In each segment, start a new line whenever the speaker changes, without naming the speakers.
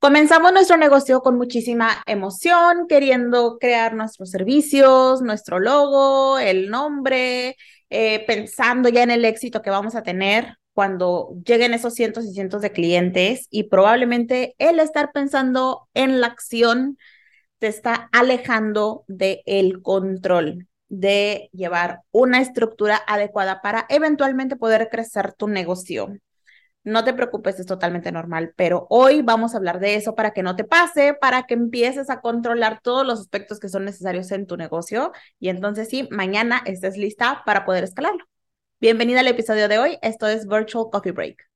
Comenzamos nuestro negocio con muchísima emoción, queriendo crear nuestros servicios, nuestro logo, el nombre, eh, pensando ya en el éxito que vamos a tener cuando lleguen esos cientos y cientos de clientes y probablemente el estar pensando en la acción te está alejando del el control de llevar una estructura adecuada para eventualmente poder crecer tu negocio. No te preocupes, es totalmente normal, pero hoy vamos a hablar de eso para que no te pase, para que empieces a controlar todos los aspectos que son necesarios en tu negocio y entonces sí, mañana estés lista para poder escalarlo. Bienvenida al episodio de hoy, esto es Virtual Coffee Break.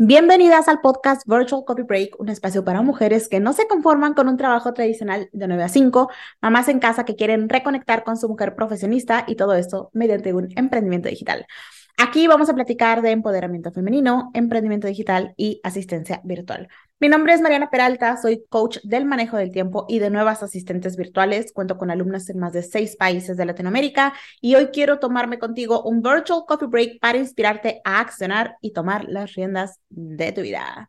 Bienvenidas al podcast Virtual Coffee Break, un espacio para mujeres que no se conforman con un trabajo tradicional de 9 a 5, mamás en casa que quieren reconectar con su mujer profesionista y todo esto mediante un emprendimiento digital. Aquí vamos a platicar de empoderamiento femenino, emprendimiento digital y asistencia virtual. Mi nombre es Mariana Peralta, soy coach del manejo del tiempo y de nuevas asistentes virtuales. Cuento con alumnas en más de seis países de Latinoamérica y hoy quiero tomarme contigo un virtual coffee break para inspirarte a accionar y tomar las riendas de tu vida.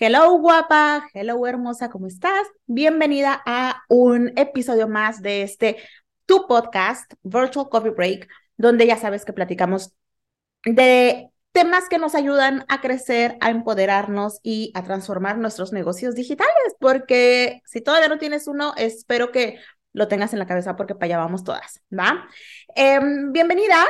Hello guapa, hello hermosa, ¿cómo estás? Bienvenida a un episodio más de este tu podcast, Virtual Coffee Break, donde ya sabes que platicamos de temas que nos ayudan a crecer, a empoderarnos y a transformar nuestros negocios digitales, porque si todavía no tienes uno, espero que lo tengas en la cabeza porque para allá vamos todas, ¿va? Em, bienvenida,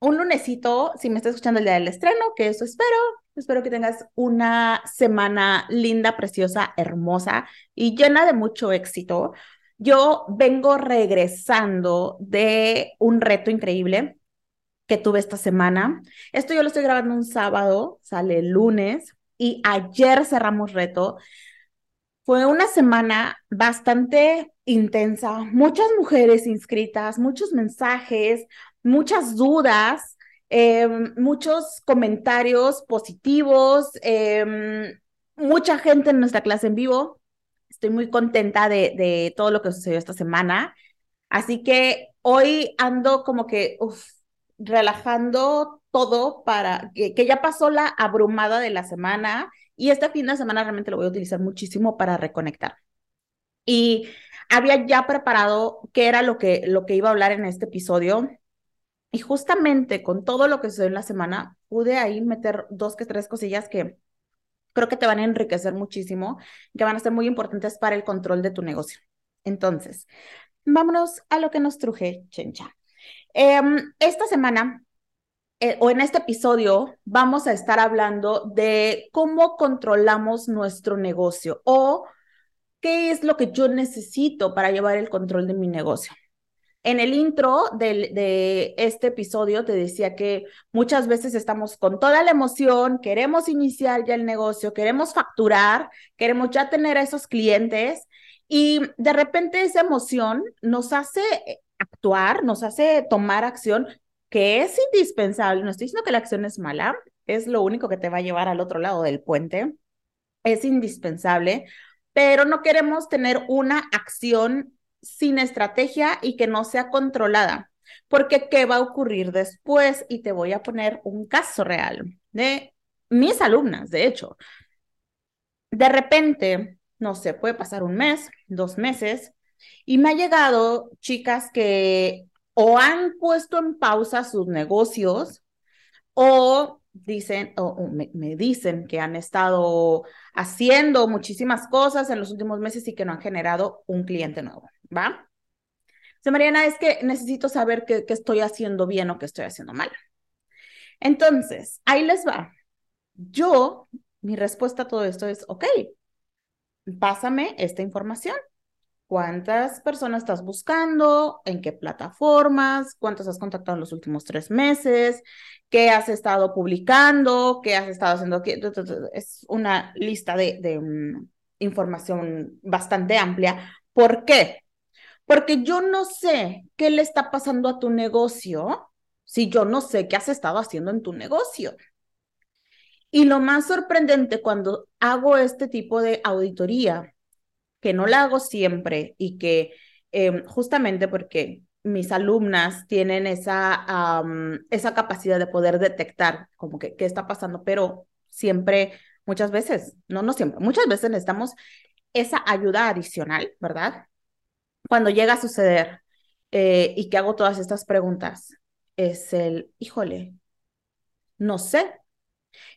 un lunesito, si me estás escuchando el día del estreno, que eso espero, espero que tengas una semana linda, preciosa, hermosa y llena de mucho éxito. Yo vengo regresando de un reto increíble que tuve esta semana. Esto yo lo estoy grabando un sábado, sale el lunes y ayer cerramos reto. Fue una semana bastante intensa, muchas mujeres inscritas, muchos mensajes, muchas dudas, em, muchos comentarios positivos, em, mucha gente en nuestra clase en vivo. Estoy muy contenta de, de todo lo que sucedió esta semana. Así que hoy ando como que, uf, relajando todo para que, ya pasó la abrumada de la semana y este fin de semana realmente lo voy a utilizar muchísimo para reconectar. Y había ya preparado qué era lo que, lo que iba a hablar en este episodio. Y justamente con todo lo que sucedió en la semana, pude ahí meter dos que tres cosillas que creo que te van a enriquecer muchísimo, que van a ser muy importantes para el control de tu negocio. Entonces, vámonos a lo que nos truje, chencha. Em, esta semana eh, o en este episodio vamos a estar hablando de cómo controlamos nuestro negocio o qué es lo que yo necesito para llevar el control de mi negocio. En el intro de este episodio te decía que muchas veces estamos con toda la emoción, queremos iniciar ya el negocio, queremos facturar, queremos ya tener a esos clientes y de repente esa emoción nos hace actuar, nos hace tomar acción que es indispensable. No estoy diciendo que la acción es mala, es lo único que te va a llevar al otro lado del puente. Es indispensable, pero no queremos tener una acción sin estrategia y que no sea controlada. Porque ¿qué va a ocurrir después? Y te voy a poner un caso real de mis alumnas, de hecho. De repente, no sé, puede pasar un mes, dos meses, y me ha llegado chicas que o han puesto en pausa sus negocios o dicen o, me, dicen que han estado haciendo muchísimas cosas en los últimos meses y que no han generado un cliente nuevo, ¿va? O Mariana, es que necesito saber qué estoy haciendo bien o qué estoy haciendo mal. Entonces, ahí les va. Yo, mi respuesta a todo esto es, ok, pásame esta información cuántas personas estás buscando, en qué plataformas, cuántos has contactado en los últimos tres meses, qué has estado publicando, qué has estado haciendo. Es una lista de, mm, información bastante amplia. ¿Por qué? Porque yo no sé qué le está pasando a tu negocio si yo no sé qué has estado haciendo en tu negocio. Y lo más sorprendente cuando hago este tipo de auditoría que no la hago siempre y que em, justamente porque mis alumnas tienen esa, esa capacidad de poder detectar como que qué está pasando, pero siempre, muchas veces, no, no siempre, muchas veces necesitamos esa ayuda adicional, ¿verdad? Cuando llega a suceder eh, y que hago todas estas preguntas, es el, híjole, no sé.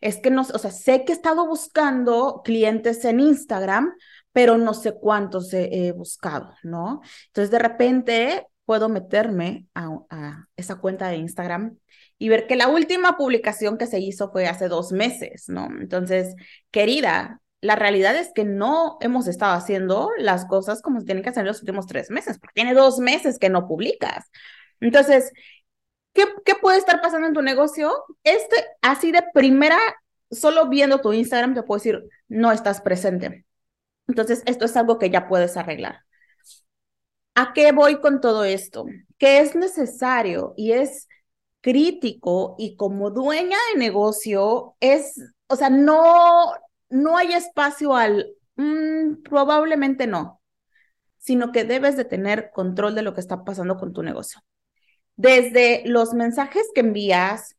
Es que no, o sea, sé que he estado buscando clientes en Instagram, pero no sé cuántos he, buscado, ¿no? Entonces, de repente puedo meterme a, esa cuenta de Instagram y ver que la última publicación que se hizo fue hace dos meses, ¿no? Entonces, querida, la realidad es que no hemos estado haciendo las cosas como se tienen que hacer en los últimos tres meses, porque tiene dos meses que no publicas. Entonces, ¿qué, qué puede estar pasando en tu negocio? Este, así de primera, solo viendo tu Instagram, te puedo decir, no estás presente. Entonces, esto es algo que ya puedes arreglar. ¿A qué voy con todo esto? Que es necesario y es crítico y como dueña de negocio es, o sea, no, no hay espacio al mm, probablemente no, sino que debes de tener control de lo que está pasando con tu negocio. Desde los mensajes que envías,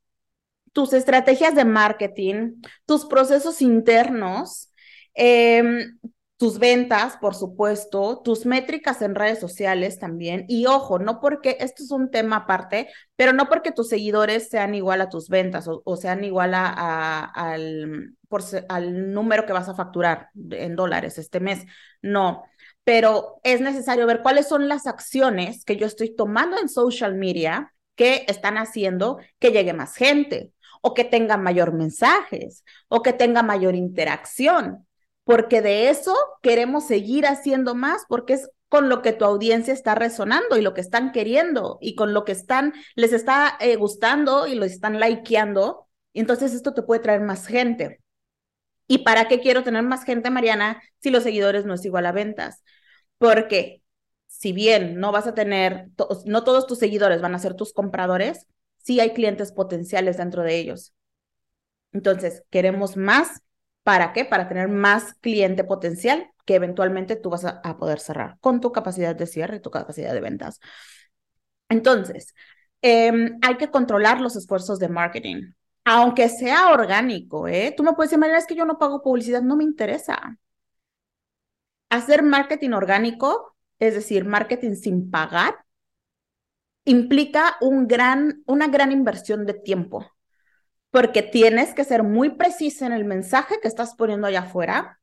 tus estrategias de marketing, tus procesos internos, eh, tus ventas, por supuesto, tus métricas en redes sociales también. Y ojo, no porque, esto es un tema aparte, pero no porque tus seguidores sean igual a tus ventas o, sean igual a, al, por, al número que vas a facturar en dólares este mes. No, pero es necesario ver cuáles son las acciones que yo estoy tomando en social media que están haciendo que llegue más gente o que tenga mayor mensajes o que tenga mayor interacción porque de eso queremos seguir haciendo más, porque es con lo que tu audiencia está resonando y lo que están queriendo y con lo que están, les está eh, gustando y lo están likeando. Y entonces esto te puede traer más gente. ¿Y para qué quiero tener más gente, Mariana, si los seguidores no es igual a ventas? Porque si bien no vas a tener, no todos tus seguidores van a ser tus compradores, sí hay clientes potenciales dentro de ellos. Entonces, queremos más ¿Para qué? Para tener más cliente potencial que eventualmente tú vas a, poder cerrar con tu capacidad de cierre y tu capacidad de ventas. Entonces, em, hay que controlar los esfuerzos de marketing. Aunque sea orgánico, ¿eh? Tú me puedes decir, María, es que yo no pago publicidad, no me interesa. Hacer marketing orgánico, es decir, marketing sin pagar, implica un gran, una gran inversión de tiempo porque tienes que ser muy precisa en el mensaje que estás poniendo allá afuera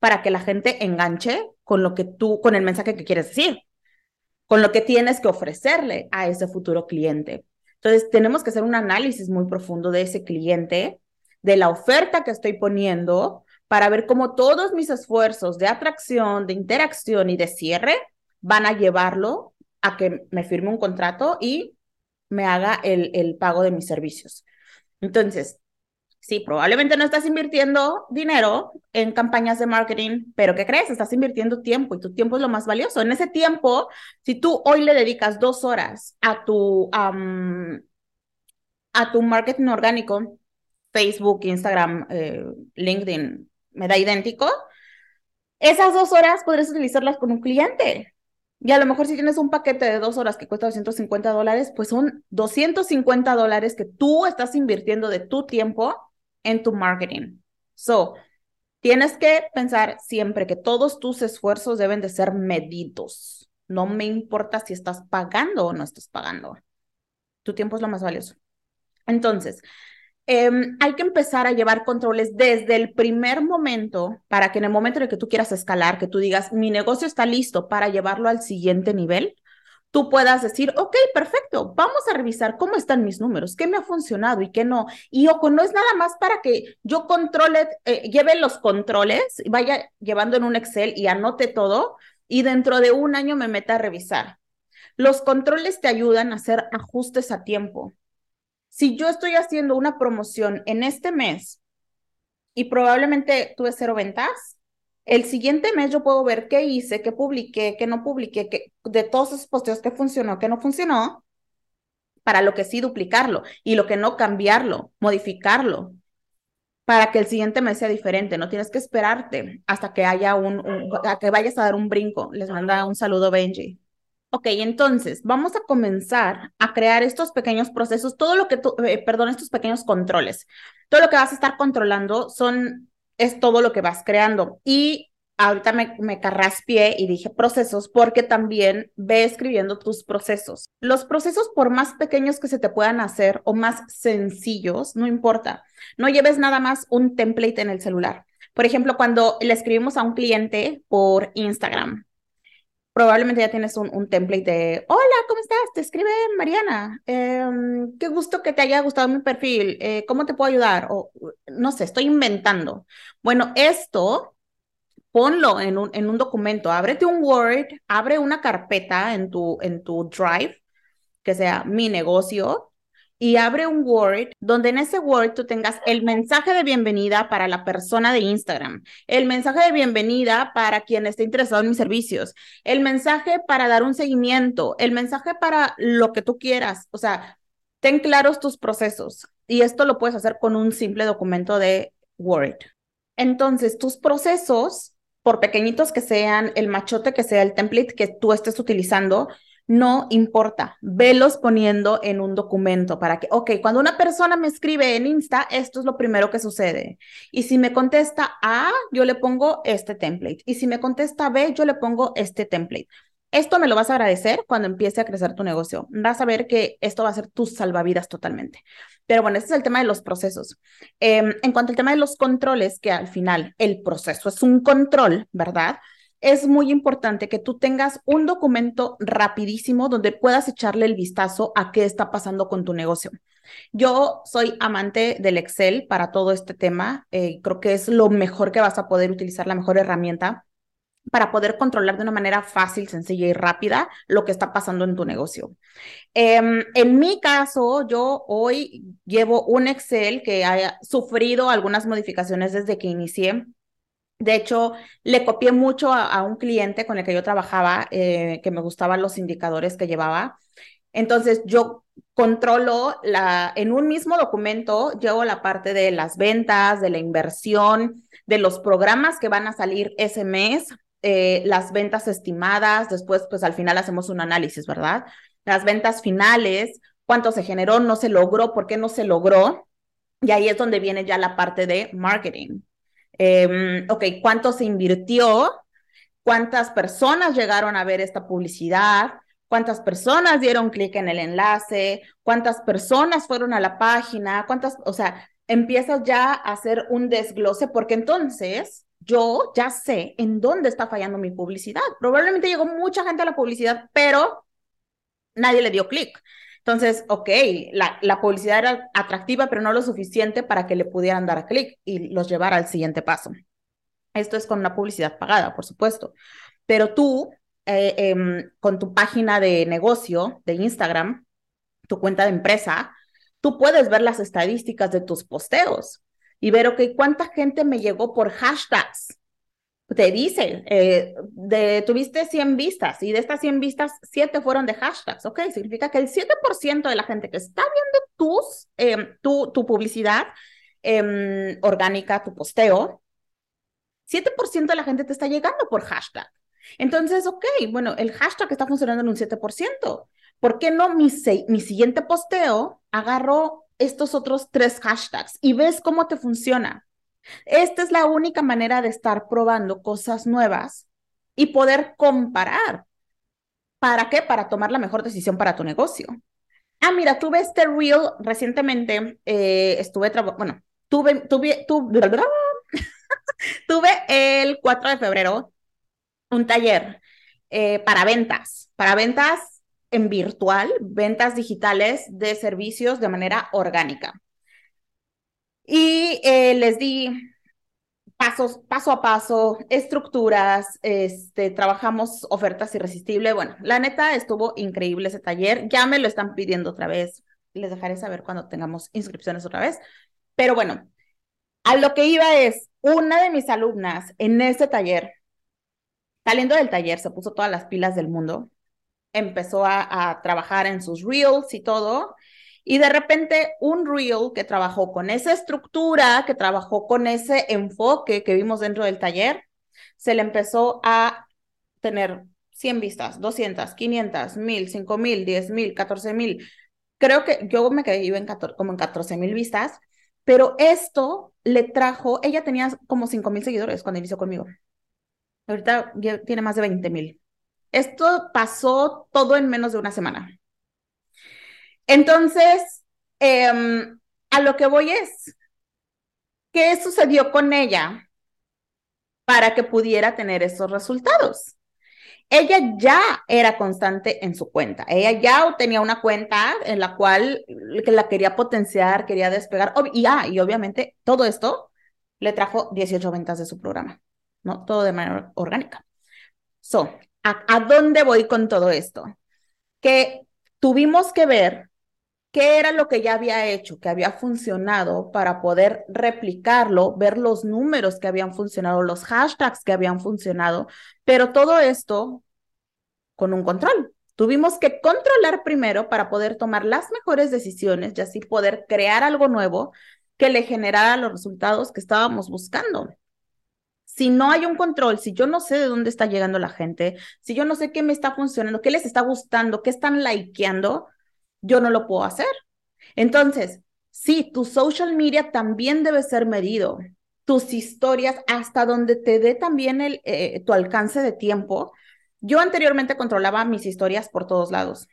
para que la gente enganche con lo que tú, con el mensaje que quieres decir, con lo que tienes que ofrecerle a ese futuro cliente. Entonces, tenemos que hacer un análisis muy profundo de ese cliente, de la oferta que estoy poniendo, para ver cómo todos mis esfuerzos de atracción, de interacción y de cierre van a llevarlo a que me firme un contrato y me haga el, el pago de mis servicios. Entonces, sí, probablemente no estás invirtiendo dinero en campañas de marketing, pero ¿qué crees? Estás invirtiendo tiempo y tu tiempo es lo más valioso. En ese tiempo, si tú hoy le dedicas dos horas a tu, a tu marketing orgánico, Facebook, Instagram, eh, LinkedIn, me da idéntico, esas dos horas podrías utilizarlas con un cliente. Y a lo mejor si tienes un paquete de dos horas que cuesta 250 dólares, pues son 250 dólares que tú estás invirtiendo de tu tiempo en tu marketing. So, tienes que pensar siempre que todos tus esfuerzos deben de ser medidos. No me importa si estás pagando o no estás pagando. Tu tiempo es lo más valioso. Entonces, Em, hay que empezar a llevar controles desde el primer momento para que en el momento en que tú quieras escalar, que tú digas, mi negocio está listo para llevarlo al siguiente nivel, tú puedas decir, ok, perfecto, vamos a revisar cómo están mis números, qué me ha funcionado y qué no. Y ojo, no es nada más para que yo controle, eh, lleve los controles, vaya llevando en un Excel y anote todo y dentro de un año me meta a revisar. Los controles te ayudan a hacer ajustes a tiempo si yo estoy haciendo una promoción en este mes y probablemente tuve cero ventas, el siguiente mes yo puedo ver qué hice, qué publiqué, qué no publiqué, qué, de todos esos posteos qué funcionó, qué no funcionó, para lo que sí duplicarlo y lo que no cambiarlo, modificarlo, para que el siguiente mes sea diferente. No tienes que esperarte hasta que haya un, que vayas a dar un brinco. Les manda un saludo Benji. Ok, entonces vamos a comenzar a crear estos pequeños procesos, todo lo que tú, eh, perdón, estos pequeños controles. Todo lo que vas a estar controlando son, es todo lo que vas creando. Y ahorita me, me carraspié y dije procesos porque también ve escribiendo tus procesos. Los procesos, por más pequeños que se te puedan hacer o más sencillos, no importa. No lleves nada más un template en el celular. Por ejemplo, cuando le escribimos a un cliente por Instagram, probablemente ya tienes un, template de, hola, ¿cómo estás? Te escribe Mariana. Em, qué gusto que te haya gustado mi perfil. Eh, ¿Cómo te puedo ayudar? O no sé, estoy inventando. Bueno, esto ponlo en un, en un documento, ábrete un Word, abre una carpeta en tu, en tu Drive, que sea mi negocio, y abre un Word donde en ese Word tú tengas el mensaje de bienvenida para la persona de Instagram, el mensaje de bienvenida para quien esté interesado en mis servicios, el mensaje para dar un seguimiento, el mensaje para lo que tú quieras. O sea, ten claros tus procesos y esto lo puedes hacer con un simple documento de Word. Entonces, tus procesos, por pequeñitos que sean, el machote que sea el template que tú estés utilizando, no importa, velos poniendo en un documento para que, ok, cuando una persona me escribe en Insta, esto es lo primero que sucede. Y si me contesta A, yo le pongo este template. Y si me contesta B, yo le pongo este template. Esto me lo vas a agradecer cuando empiece a crecer tu negocio. Vas a ver que esto va a ser tus salvavidas totalmente. Pero bueno, este es el tema de los procesos. Em, en cuanto al tema de los controles, que al final el proceso es un control, ¿verdad? Es muy importante que tú tengas un documento rapidísimo donde puedas echarle el vistazo a qué está pasando con tu negocio. Yo soy amante del Excel para todo este tema. Eh, creo que es lo mejor que vas a poder utilizar, la mejor herramienta para poder controlar de una manera fácil, sencilla y rápida lo que está pasando en tu negocio. Em, en mi caso, yo hoy llevo un Excel que haya sufrido algunas modificaciones desde que inicié de hecho, le copié mucho a, un cliente con el que yo trabajaba, eh, que me gustaban los indicadores que llevaba. Entonces, yo controlo la, en un mismo documento, llevo la parte de las ventas, de la inversión, de los programas que van a salir ese mes, eh, las ventas estimadas, después, pues al final hacemos un análisis, ¿verdad? Las ventas finales, cuánto se generó, no se logró, por qué no se logró. Y ahí es donde viene ya la parte de marketing. Em, ok, ¿cuánto se invirtió? ¿Cuántas personas llegaron a ver esta publicidad? ¿Cuántas personas dieron clic en el enlace? ¿Cuántas personas fueron a la página? ¿Cuántas, o sea, empiezas ya a hacer un desglose porque entonces yo ya sé en dónde está fallando mi publicidad. Probablemente llegó mucha gente a la publicidad, pero nadie le dio clic. Entonces, ok, la, la, publicidad era atractiva, pero no lo suficiente para que le pudieran dar clic y los llevar al siguiente paso. Esto es con una publicidad pagada, por supuesto. Pero tú, eh, em, con tu página de negocio de Instagram, tu cuenta de empresa, tú puedes ver las estadísticas de tus posteos y ver, ok, cuánta gente me llegó por hashtags, te dice, eh, tuviste 100 vistas y de estas 100 vistas, 7 fueron de hashtags, ¿ok? Significa que el 7% de la gente que está viendo tus, em, tu, tu, publicidad em, orgánica, tu posteo, 7% de la gente te está llegando por hashtag. Entonces, ok, bueno, el hashtag está funcionando en un 7%. ¿Por qué no mi, mi siguiente posteo agarro estos otros tres hashtags y ves cómo te funciona? Esta es la única manera de estar probando cosas nuevas y poder comparar. ¿Para qué? Para tomar la mejor decisión para tu negocio. Ah, mira, tuve este reel recientemente, eh, estuve, bueno, tuve, tuve, tuve, el 4 de febrero un taller eh, para ventas, para ventas en virtual, ventas digitales de servicios de manera orgánica. Y eh, les di pasos, paso a paso, estructuras, este, trabajamos ofertas irresistibles. Bueno, la neta estuvo increíble ese taller. Ya me lo están pidiendo otra vez. Les dejaré saber cuando tengamos inscripciones otra vez. Pero bueno, a lo que iba es, una de mis alumnas en ese taller, saliendo del taller, se puso todas las pilas del mundo, empezó a, a trabajar en sus reels y todo, y de repente un reel que trabajó con esa estructura, que trabajó con ese enfoque que vimos dentro del taller, se le empezó a tener 100 vistas, 200, 500, 1000, 5000, 10000, 14000. Creo que yo me quedé en como en 14000 vistas, pero esto le trajo, ella tenía como 5000 seguidores cuando inició conmigo. Ahorita tiene más de 20000. Esto pasó todo en menos de una semana. Entonces, em, a lo que voy es, ¿qué sucedió con ella para que pudiera tener esos resultados? Ella ya era constante en su cuenta. Ella ya tenía una cuenta en la cual la quería potenciar, quería despegar. Y, ah, y obviamente todo esto le trajo 18 ventas de su programa, ¿no? Todo de manera orgánica. So, ¿a, dónde voy con todo esto? Que tuvimos que ver qué era lo que ya había hecho, que había funcionado para poder replicarlo, ver los números que habían funcionado, los hashtags que habían funcionado, pero todo esto con un control. Tuvimos que controlar primero para poder tomar las mejores decisiones y así poder crear algo nuevo que le generara los resultados que estábamos buscando si no hay un control, si yo no sé de dónde está llegando la gente, si yo no sé qué me está funcionando, qué les está gustando, qué están likeando, yo no lo puedo hacer. Entonces, sí, tu social media también debe ser medido. Tus historias, hasta donde te dé también el, eh, tu alcance de tiempo. Yo anteriormente controlaba mis historias por todos lados.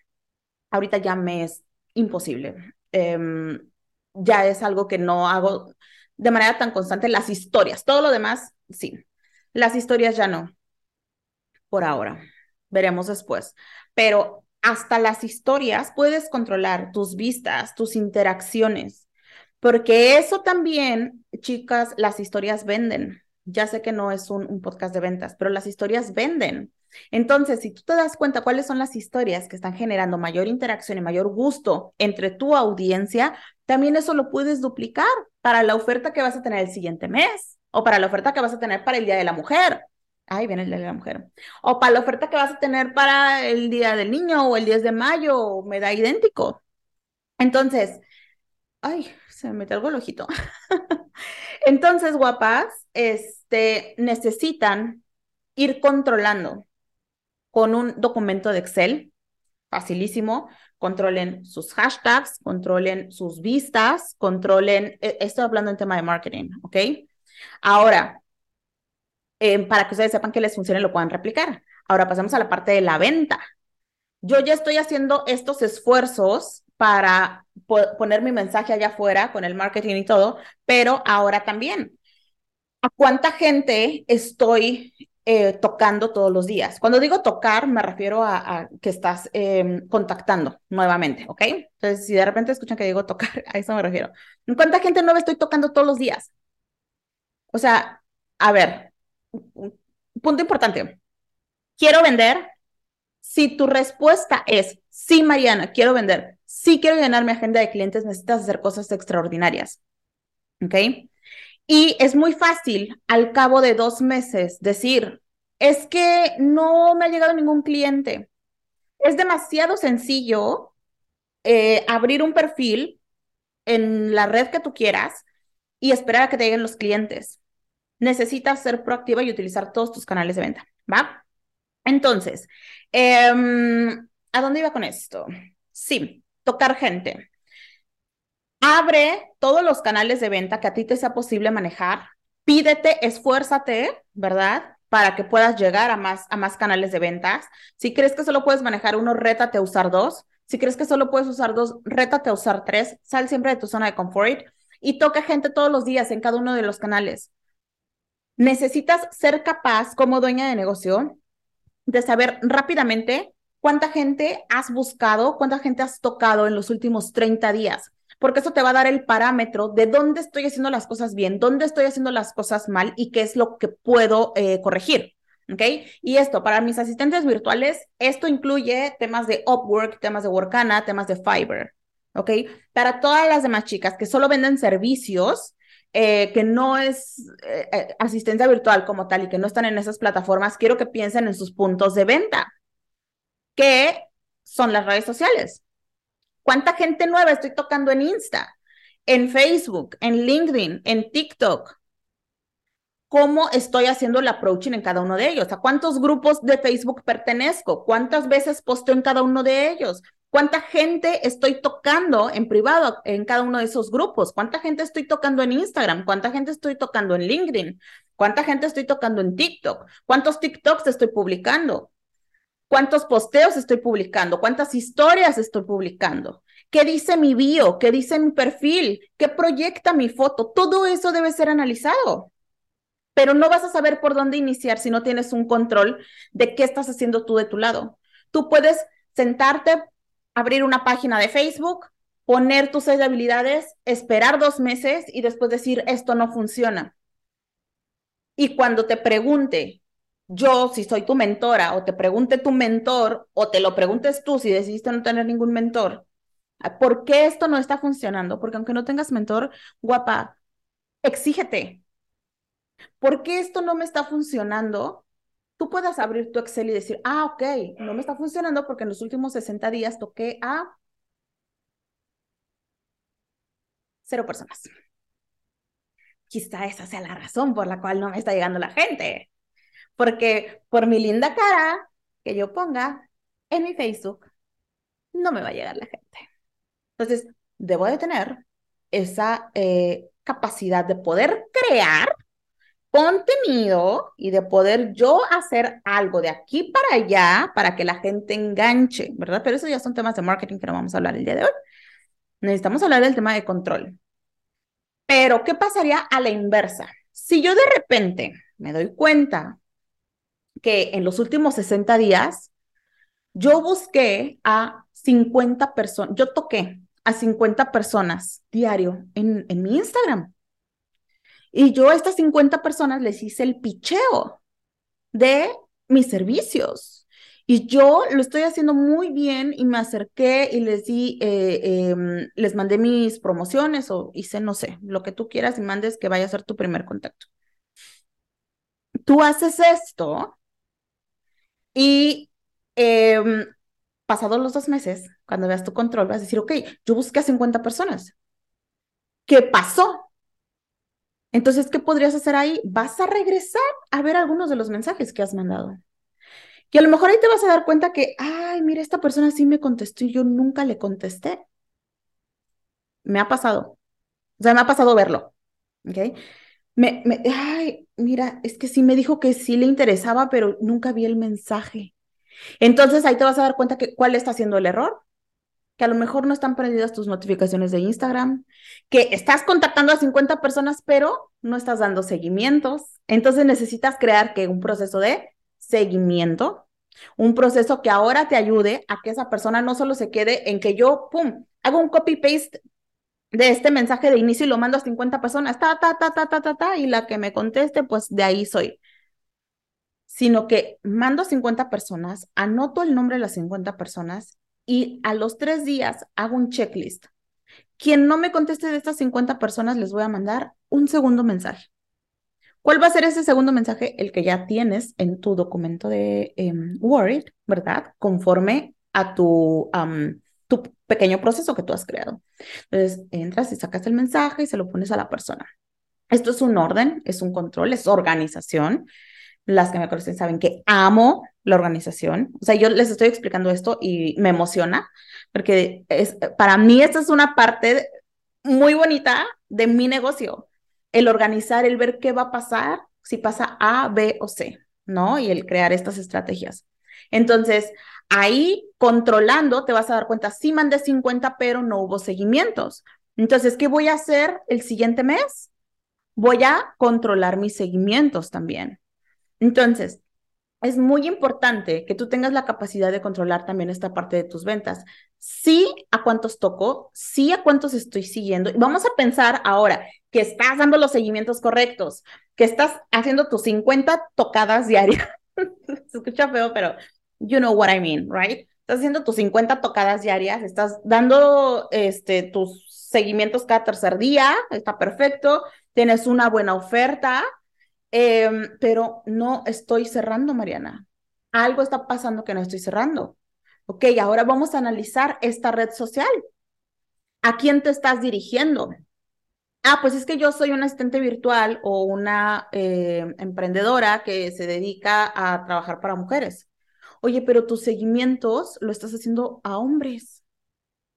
Ahorita ya me es imposible. Em, ya es algo que no hago de manera tan constante. Las historias, todo lo demás sí. Las historias ya no. Por ahora. Veremos después. Pero hasta las historias puedes controlar tus vistas, tus interacciones. Porque eso también, chicas, las historias venden. Ya sé que no es un, podcast de ventas, pero las historias venden. Entonces, si tú te das cuenta cuáles son las historias que están generando mayor interacción y mayor gusto entre tu audiencia, también eso lo puedes duplicar para la oferta que vas a tener el siguiente mes o para la oferta que vas a tener para el Día de la Mujer. Ay, viene el de la Mujer. O para la oferta que vas a tener para el Día del Niño o el 10 de mayo, me da idéntico. Entonces, ay, se me metió algo el ojito. Entonces, guapas, este, necesitan ir controlando con un documento de Excel, facilísimo, controlen sus hashtags, controlen sus vistas, controlen, e, estoy hablando en tema de marketing, ¿ok? Ahora, em, para que ustedes sepan que les funcione, lo puedan replicar. Ahora pasamos a la parte de la venta. Yo ya estoy haciendo estos esfuerzos para poner mi mensaje allá afuera con el marketing y todo, pero ahora también, ¿a cuánta gente estoy eh, tocando todos los días? Cuando digo tocar, me refiero a, que estás em, contactando nuevamente, ¿ok? Entonces, si de repente escuchan que digo tocar, a eso me refiero. ¿Cuánta gente nueva estoy tocando todos los días? O sea, a ver, punto importante. Quiero vender. Si tu respuesta es sí, Mariana, quiero vender, sí quiero llenar mi agenda de clientes, necesitas hacer cosas extraordinarias. ¿Ok? Y es muy fácil al cabo de dos meses decir, es que no me ha llegado ningún cliente. Es demasiado sencillo eh, abrir un perfil en la red que tú quieras y esperar a que te lleguen los clientes necesitas ser proactiva y utilizar todos tus canales de venta, ¿va? Entonces, em, ¿a dónde iba con esto? Sí, tocar gente. Abre todos los canales de venta que a ti te sea posible manejar. Pídete, esfuérzate, ¿verdad? Para que puedas llegar a más, a más canales de ventas. Si crees que solo puedes manejar uno, rétate a usar dos. Si crees que solo puedes usar dos, rétate a usar tres. Sal siempre de tu zona de confort y toca gente todos los días en cada uno de los canales necesitas ser capaz como dueña de negocio de saber rápidamente cuánta gente has buscado, cuánta gente has tocado en los últimos 30 días, porque eso te va a dar el parámetro de dónde estoy haciendo las cosas bien, dónde estoy haciendo las cosas mal y qué es lo que puedo eh, corregir. ¿Ok? Y esto, para mis asistentes virtuales, esto incluye temas de Upwork, temas de Workana, temas de Fiverr. ¿Ok? Para todas las demás chicas que solo venden servicios, eh, que no es eh, eh, asistencia virtual como tal y que no están en esas plataformas, quiero que piensen en sus puntos de venta, que son las redes sociales. ¿Cuánta gente nueva estoy tocando en Insta, en Facebook, en LinkedIn, en TikTok? cómo estoy haciendo el approaching en cada uno de ellos, a cuántos grupos de Facebook pertenezco, cuántas veces posteo en cada uno de ellos, cuánta gente estoy tocando en privado en cada uno de esos grupos, cuánta gente estoy tocando en Instagram, cuánta gente estoy tocando en LinkedIn, cuánta gente estoy tocando en TikTok, cuántos TikToks estoy publicando, cuántos posteos estoy publicando, cuántas historias estoy publicando. ¿Qué dice mi bio? ¿Qué dice mi perfil? ¿Qué proyecta mi foto? Todo eso debe ser analizado pero no vas a saber por dónde iniciar si no tienes un control de qué estás haciendo tú de tu lado. Tú puedes sentarte, abrir una página de Facebook, poner tus seis habilidades, esperar dos meses y después decir, esto no funciona. Y cuando te pregunte, yo si soy tu mentora, o te pregunte tu mentor, o te lo preguntes tú si decidiste no tener ningún mentor, ¿por qué esto no está funcionando? Porque aunque no tengas mentor, guapa, exígete, ¿por qué esto no me está funcionando? Tú puedas abrir tu Excel y decir, ah, ok, no me está funcionando porque en los últimos 60 días toqué a cero personas. Quizá esa sea la razón por la cual no me está llegando la gente. Porque por mi linda cara que yo ponga en mi Facebook, no me va a llegar la gente. Entonces, debo de tener esa eh, capacidad de poder crear contenido y de poder yo hacer algo de aquí para allá para que la gente enganche, ¿verdad? Pero eso ya son temas de marketing que no vamos a hablar el día de hoy. Necesitamos hablar del tema de control. Pero, ¿qué pasaría a la inversa? Si yo de repente me doy cuenta que en los últimos 60 días yo busqué a 50 personas, yo toqué a 50 personas diario en, en mi Instagram. Y yo a estas 50 personas les hice el picheo de mis servicios. Y yo lo estoy haciendo muy bien y me acerqué y les di, eh, em, les mandé mis promociones o hice, no sé, lo que tú quieras y mandes que vaya a ser tu primer contacto. Tú haces esto y eh, pasados los dos meses, cuando veas tu control, vas a decir, ok, yo busqué a 50 personas. ¿Qué pasó? Entonces, ¿qué podrías hacer ahí? Vas a regresar a ver algunos de los mensajes que has mandado. Que a lo mejor ahí te vas a dar cuenta que, ay, mira, esta persona sí me contestó y yo nunca le contesté. Me ha pasado. O sea, me ha pasado verlo. ¿Ok? Me, me, ay, mira, es que sí me dijo que sí le interesaba, pero nunca vi el mensaje. Entonces ahí te vas a dar cuenta que cuál está haciendo el error que a lo mejor no están perdidas tus notificaciones de Instagram, que estás contactando a 50 personas, pero no estás dando seguimientos. Entonces necesitas crear que un proceso de seguimiento, un proceso que ahora te ayude a que esa persona no solo se quede en que yo, pum, hago un copy-paste de este mensaje de inicio y lo mando a 50 personas, ta, ta, ta, ta, ta, ta, ta, y la que me conteste, pues de ahí soy. Sino que mando a 50 personas, anoto el nombre de las 50 personas y a los tres días hago un checklist. Quien no me conteste de estas 50 personas, les voy a mandar un segundo mensaje. ¿Cuál va a ser ese segundo mensaje? El que ya tienes en tu documento de em, Word, ¿verdad? Conforme a tu, tu pequeño proceso que tú has creado. Entonces, entras y sacas el mensaje y se lo pones a la persona. Esto es un orden, es un control, es organización. Las que me conocen saben que amo la organización. O sea, yo les estoy explicando esto y me emociona, porque es, para mí esta es una parte muy bonita de mi negocio, el organizar, el ver qué va a pasar si pasa A, B o C, ¿no? Y el crear estas estrategias. Entonces, ahí controlando te vas a dar cuenta, sí mandé 50, pero no hubo seguimientos. Entonces, ¿qué voy a hacer el siguiente mes? Voy a controlar mis seguimientos también. Entonces, es muy importante que tú tengas la capacidad de controlar también esta parte de tus ventas. Sí a cuántos toco, sí a cuántos estoy siguiendo. Vamos a pensar ahora que estás dando los seguimientos correctos, que estás haciendo tus 50 tocadas diarias. Se escucha feo, pero you know what I mean, right? Estás haciendo tus 50 tocadas diarias, estás dando este, tus seguimientos cada tercer día, está perfecto, tienes una buena oferta, Em, pero no estoy cerrando, Mariana. Algo está pasando que no estoy cerrando. Ok, ahora vamos a analizar esta red social. ¿A quién te estás dirigiendo? ah, pues es que yo soy una asistente virtual o una eh, emprendedora que se dedica a trabajar para mujeres. Oye, pero tus seguimientos lo estás haciendo a hombres.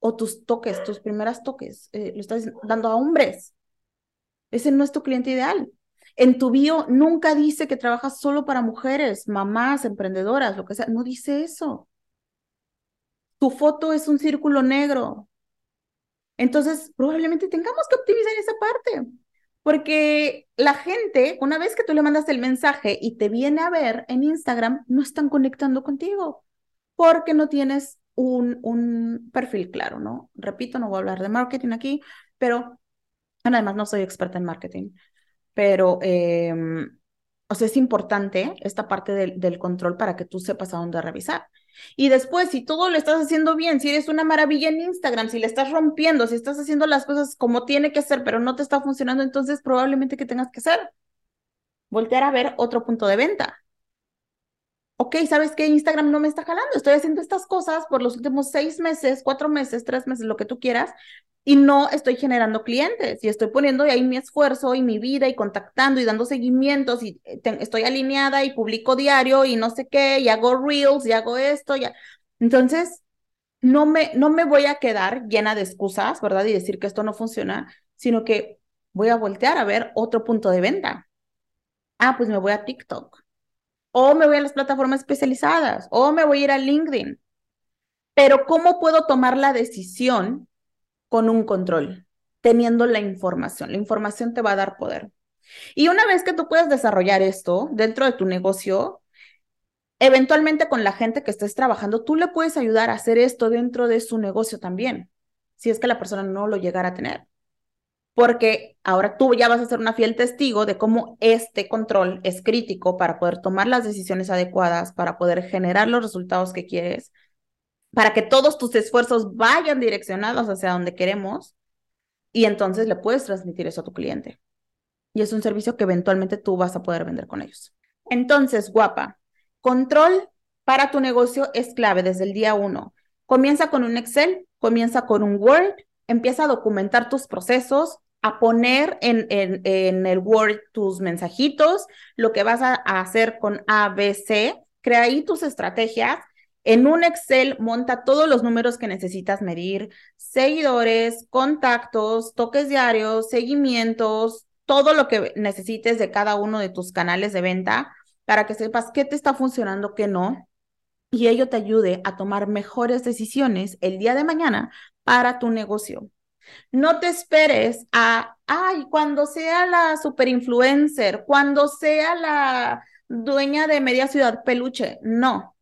O tus toques, tus primeras toques, eh, lo estás dando a hombres. Ese no es tu cliente ideal. En tu bio nunca dice que trabajas solo para mujeres, mamás, emprendedoras, lo que sea. No dice eso. Tu foto es un círculo negro. Entonces, probablemente tengamos que optimizar esa parte. Porque la gente, una vez que tú le mandas el mensaje y te viene a ver en Instagram, no están conectando contigo porque no tienes un, un perfil claro, ¿no? Repito, no voy a hablar de marketing aquí, pero además no soy experta en marketing, pero, em, o sea, es importante esta parte del, del control para que tú sepas a dónde revisar. Y después, si todo lo estás haciendo bien, si eres una maravilla en Instagram, si le estás rompiendo, si estás haciendo las cosas como tiene que ser, pero no te está funcionando, entonces probablemente que tengas que hacer, voltear a ver otro punto de venta. Ok, ¿sabes qué? Instagram no me está jalando. Estoy haciendo estas cosas por los últimos seis meses, cuatro meses, tres meses, lo que tú quieras, y no estoy generando clientes y estoy poniendo ahí mi esfuerzo y mi vida y contactando y dando seguimientos y eh, estoy alineada y publico diario y no sé qué y hago reels y hago esto ya. Entonces, no me, no me voy a quedar llena de excusas, ¿verdad? Y decir que esto no funciona, sino que voy a voltear a ver otro punto de venta. Ah, pues me voy a TikTok. O me voy a las plataformas especializadas. O me voy a ir a LinkedIn. Pero ¿cómo puedo tomar la decisión con un control, teniendo la información. La información te va a dar poder. Y una vez que tú puedes desarrollar esto dentro de tu negocio, eventualmente con la gente que estés trabajando, tú le puedes ayudar a hacer esto dentro de su negocio también, si es que la persona no lo llegara a tener. Porque ahora tú ya vas a ser una fiel testigo de cómo este control es crítico para poder tomar las decisiones adecuadas, para poder generar los resultados que quieres, para que todos tus esfuerzos vayan direccionados hacia donde queremos y entonces le puedes transmitir eso a tu cliente. Y es un servicio que eventualmente tú vas a poder vender con ellos. Entonces, guapa, control para tu negocio es clave desde el día uno. Comienza con un Excel, comienza con un Word, empieza a documentar tus procesos, a poner en, en, en el Word tus mensajitos, lo que vas a, hacer con ABC, crea ahí tus estrategias en un Excel monta todos los números que necesitas medir, seguidores, contactos, toques diarios, seguimientos, todo lo que necesites de cada uno de tus canales de venta para que sepas qué te está funcionando, qué no, y ello te ayude a tomar mejores decisiones el día de mañana para tu negocio. No te esperes a, ay, cuando sea la super influencer, cuando sea la dueña de media ciudad peluche. No,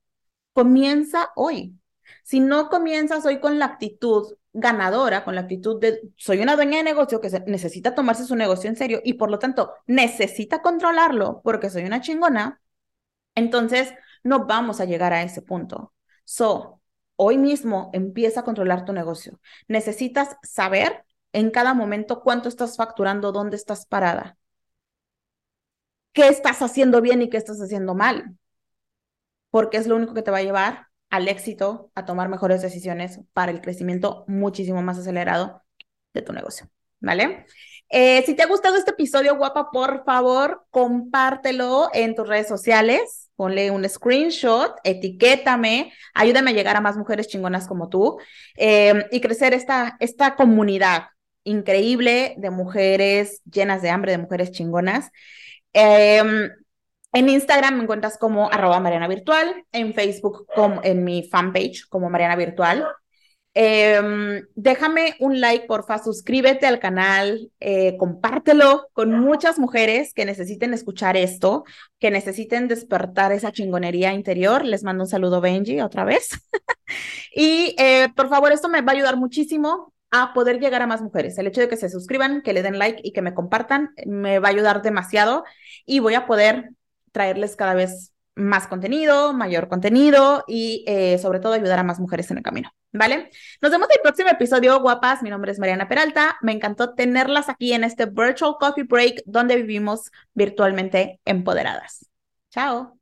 comienza hoy. Si no comienzas hoy con la actitud ganadora, con la actitud de soy una dueña de negocio que necesita tomarse su negocio en serio y por lo tanto necesita controlarlo porque soy una chingona, entonces no vamos a llegar a ese punto. So, hoy mismo empieza a controlar tu negocio. Necesitas saber en cada momento cuánto estás facturando, dónde estás parada, qué estás haciendo bien y qué estás haciendo mal porque es lo único que te va a llevar al éxito, a tomar mejores decisiones para el crecimiento muchísimo más acelerado de tu negocio, ¿vale? Eh, si te ha gustado este episodio, guapa, por favor, compártelo en tus redes sociales, ponle un screenshot, etiquétame, ayúdame a llegar a más mujeres chingonas como tú eh, y crecer esta, esta comunidad increíble de mujeres llenas de hambre, de mujeres chingonas. Eh, en Instagram me encuentras como arroba Mariana Virtual, en Facebook como en mi fanpage como Mariana Virtual. Em, déjame un like, porfa, suscríbete al canal, eh, compártelo con muchas mujeres que necesiten escuchar esto, que necesiten despertar esa chingonería interior. Les mando un saludo, Benji, otra vez. y eh, por favor, esto me va a ayudar muchísimo a poder llegar a más mujeres. El hecho de que se suscriban, que le den like y que me compartan, me va a ayudar demasiado y voy a poder traerles cada vez más contenido, mayor contenido y eh, sobre todo ayudar a más mujeres en el camino, ¿vale? Nos vemos en el próximo episodio, guapas. Mi nombre es Mariana Peralta. Me encantó tenerlas aquí en este Virtual Coffee Break donde vivimos virtualmente empoderadas. Chao.